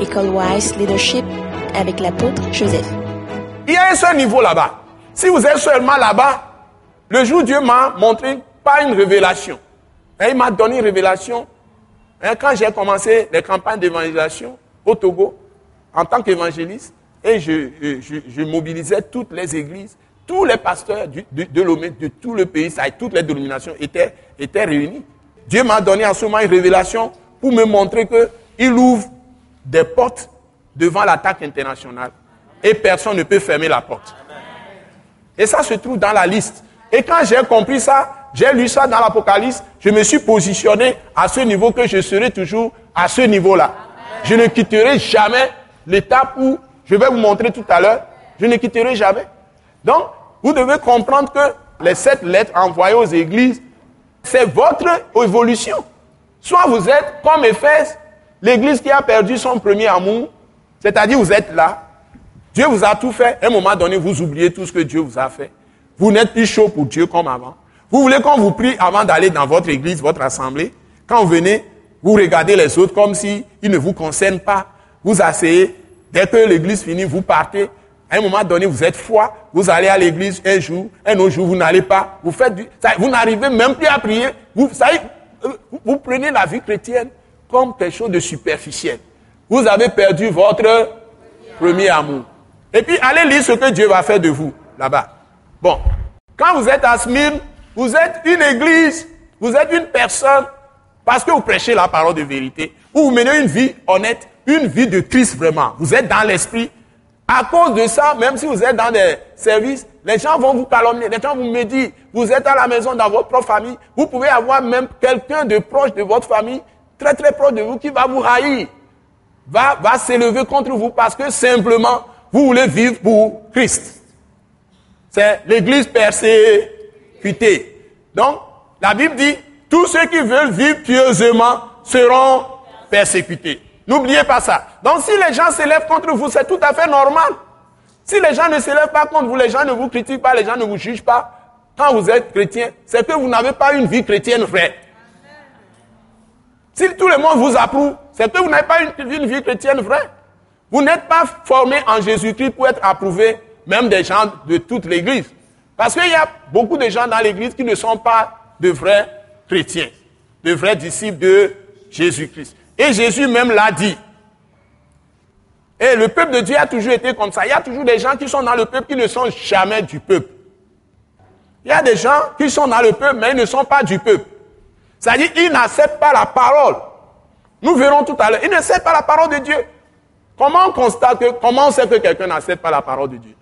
École Wise Leadership avec l'apôtre Joseph. Il y a un seul niveau là-bas. Si vous êtes seulement là-bas, le jour où Dieu m'a montré pas une révélation. Il m'a donné une révélation. Et quand j'ai commencé les campagnes d'évangélisation au Togo, en tant qu'évangéliste, et je, mobilisais toutes les églises, tous les pasteurs de, de de tout le pays, toutes les dénominations étaient, étaient réunis. Dieu m'a donné en ce moment une révélation pour me montrer qu'il ouvre des portes devant l'attaque internationale et personne ne peut fermer la porte. Et ça se trouve dans la liste. Et quand j'ai compris ça, j'ai lu ça dans l'Apocalypse, je me suis positionné à ce niveau que je serai toujours à ce niveau-là. Je ne quitterai jamais l'étape où, je vais vous montrer tout à l'heure, je ne quitterai jamais. Donc, vous devez comprendre que les sept lettres envoyées aux églises, c'est votre évolution. Soit vous êtes comme Éphèse, l'église qui a perdu son premier amour, c'est-à-dire vous êtes là, Dieu vous a tout fait, à un moment donné, vous oubliez tout ce que Dieu vous a fait. Vous n'êtes plus chaud pour Dieu comme avant. Vous voulez qu'on vous prie avant d'aller dans votre église, votre assemblée. Quand vous venez, vous regardez les autres comme si ils ne vous concernent pas. Vous asseyez. Dès que l'église finit, vous partez. À un moment donné, vous êtes foi. Vous allez à l'église un jour, un autre jour, vous n'allez pas. Vous faites vous n'arrivez même plus à prier. Vous, euh, vous prenez la vie chrétienne comme quelque chose de superficiel. Vous avez perdu votre premier amour. Et puis, allez lire ce que Dieu va faire de vous, là-bas. Bon. Quand vous êtes à Smyrne, vous êtes une église, vous êtes une personne, parce que vous prêchez la parole de vérité, ou vous menez une vie honnête, une vie de Christ vraiment. Vous êtes dans l'esprit. À cause de ça, même si vous êtes dans des services, les gens vont vous calomnier, les gens vont me dire, vous êtes à la maison dans votre propre famille, vous pouvez avoir même quelqu'un de proche de votre famille, très très proche de vous, qui va vous haïr, va, va s'élever contre vous parce que simplement, vous voulez vivre pour Christ. C'est l'église percée donc, la Bible dit, tous ceux qui veulent vivre pieusement seront persécutés. N'oubliez pas ça. Donc, si les gens s'élèvent contre vous, c'est tout à fait normal. Si les gens ne s'élèvent pas contre vous, les gens ne vous critiquent pas, les gens ne vous jugent pas, quand vous êtes chrétien, c'est que vous n'avez pas une vie chrétienne vraie. Si tout le monde vous approuve, c'est que vous n'avez pas une, vie chrétienne vraie. Vous n'êtes pas formé en Jésus-Christ pour être approuvé, même des gens de toute l'Église. Parce qu'il y a beaucoup de gens dans l'église qui ne sont pas de vrais chrétiens, de vrais disciples de Jésus-Christ. Et Jésus même l'a dit. Et le peuple de Dieu a toujours été comme ça. Il y a toujours des gens qui sont dans le peuple qui ne sont jamais du peuple. Il y a des gens qui sont dans le peuple, mais ils ne sont pas du peuple. C'est-à-dire, ils n'acceptent pas la parole. Nous verrons tout à l'heure. Ils n'acceptent pas la parole de Dieu. Comment on constate que, comment on sait que quelqu'un n'accepte pas la parole de Dieu?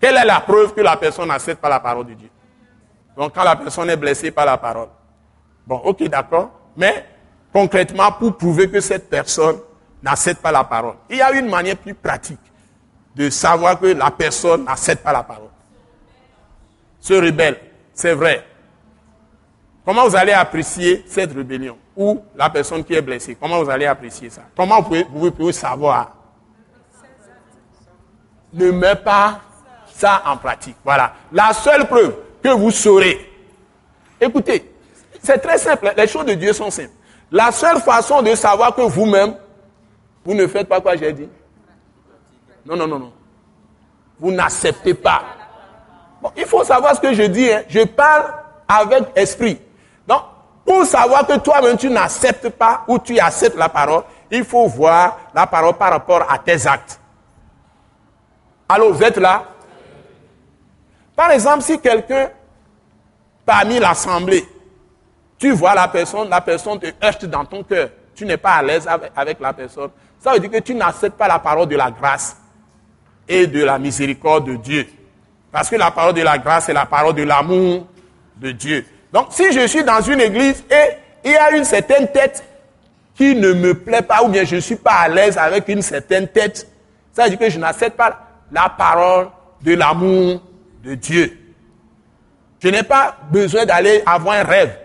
Quelle est la preuve que la personne n'accepte pas la parole de Dieu? Donc quand la personne est blessée par la parole. Bon, ok, d'accord. Mais concrètement, pour prouver que cette personne n'accepte pas la parole, il y a une manière plus pratique de savoir que la personne n'accepte pas la parole. Se rebelle, c'est vrai. Comment vous allez apprécier cette rébellion Ou la personne qui est blessée, comment vous allez apprécier ça? Comment vous pouvez, vous savoir? Ne mets pas ça en pratique. Voilà. La seule preuve que vous saurez. Écoutez, c'est très simple. Les choses de Dieu sont simples. La seule façon de savoir que vous-même, vous ne faites pas quoi j'ai dit? Non, non, non, non. Vous n'acceptez pas. Bon, il faut savoir ce que je dis. Hein. Je parle avec esprit. Donc, pour savoir que toi-même tu n'acceptes pas ou tu acceptes la parole, il faut voir la parole par rapport à tes actes. Alors, vous êtes là? Par exemple, si quelqu'un, parmi l'assemblée, tu vois la personne, la personne te heurte dans ton cœur, tu n'es pas à l'aise avec, la personne, ça veut dire que tu n'acceptes pas la parole de la grâce et de la miséricorde de Dieu. Parce que la parole de la grâce, c'est la parole de l'amour de Dieu. Donc, si je suis dans une église et il y a une certaine tête qui ne me plaît pas, ou bien je ne suis pas à l'aise avec une certaine tête, ça veut dire que je n'accepte pas la parole de l'amour de Dieu. Je n'ai pas besoin d'aller avoir un rêve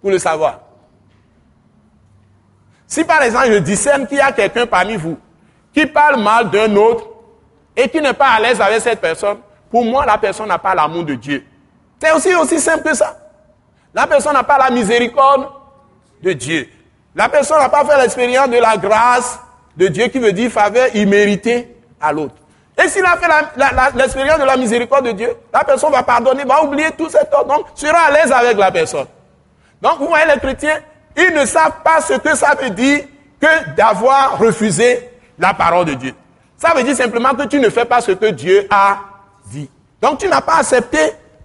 pour le savoir. Si par exemple je discerne qu'il y a quelqu'un parmi vous qui parle mal d'un autre et qui n'est pas à l'aise avec cette personne, pour moi la personne n'a pas l'amour de Dieu. C'est aussi aussi simple que ça. La personne n'a pas la miséricorde de Dieu. La personne n'a pas fait l'expérience de la grâce de Dieu qui veut dire faveur imméritée à l'autre. Et s'il a fait l'expérience de la miséricorde de Dieu, la personne va pardonner, va oublier tout cet ordre, donc sera à l'aise avec la personne. Donc vous voyez les chrétiens, ils ne savent pas ce que ça veut dire que d'avoir refusé la parole de Dieu. Ça veut dire simplement que tu ne fais pas ce que Dieu a dit. Donc tu n'as pas accepté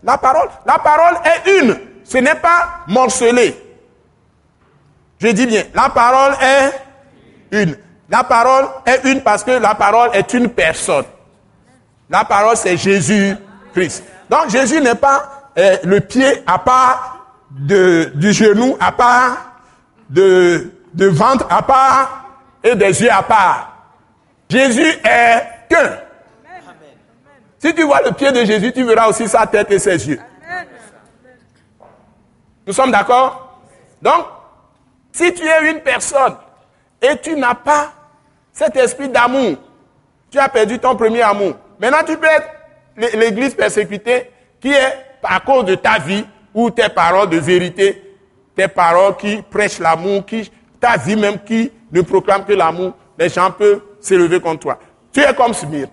la parole. La parole est une. Ce n'est pas morcelé. Je dis bien, la parole est une. La parole est une parce que la parole est une personne. La parole, c'est Jésus-Christ. Donc Jésus n'est pas euh, le pied à part de, du genou, à part de, de ventre, à part et des yeux à part. Jésus est qu'un. Si tu vois le pied de Jésus, tu verras aussi sa tête et ses yeux. Nous sommes d'accord? Donc, si tu es une personne et tu n'as pas cet esprit d'amour, tu as perdu ton premier amour. Maintenant, tu peux être l'église persécutée qui est à cause de ta vie ou tes paroles de vérité, tes paroles qui prêchent l'amour, qui, ta vie même qui ne proclame que l'amour, les gens peuvent s'élever contre toi. Tu es comme Smyrne.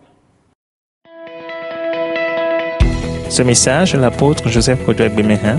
Ce message, l'apôtre Joseph Kodouak Bemehin,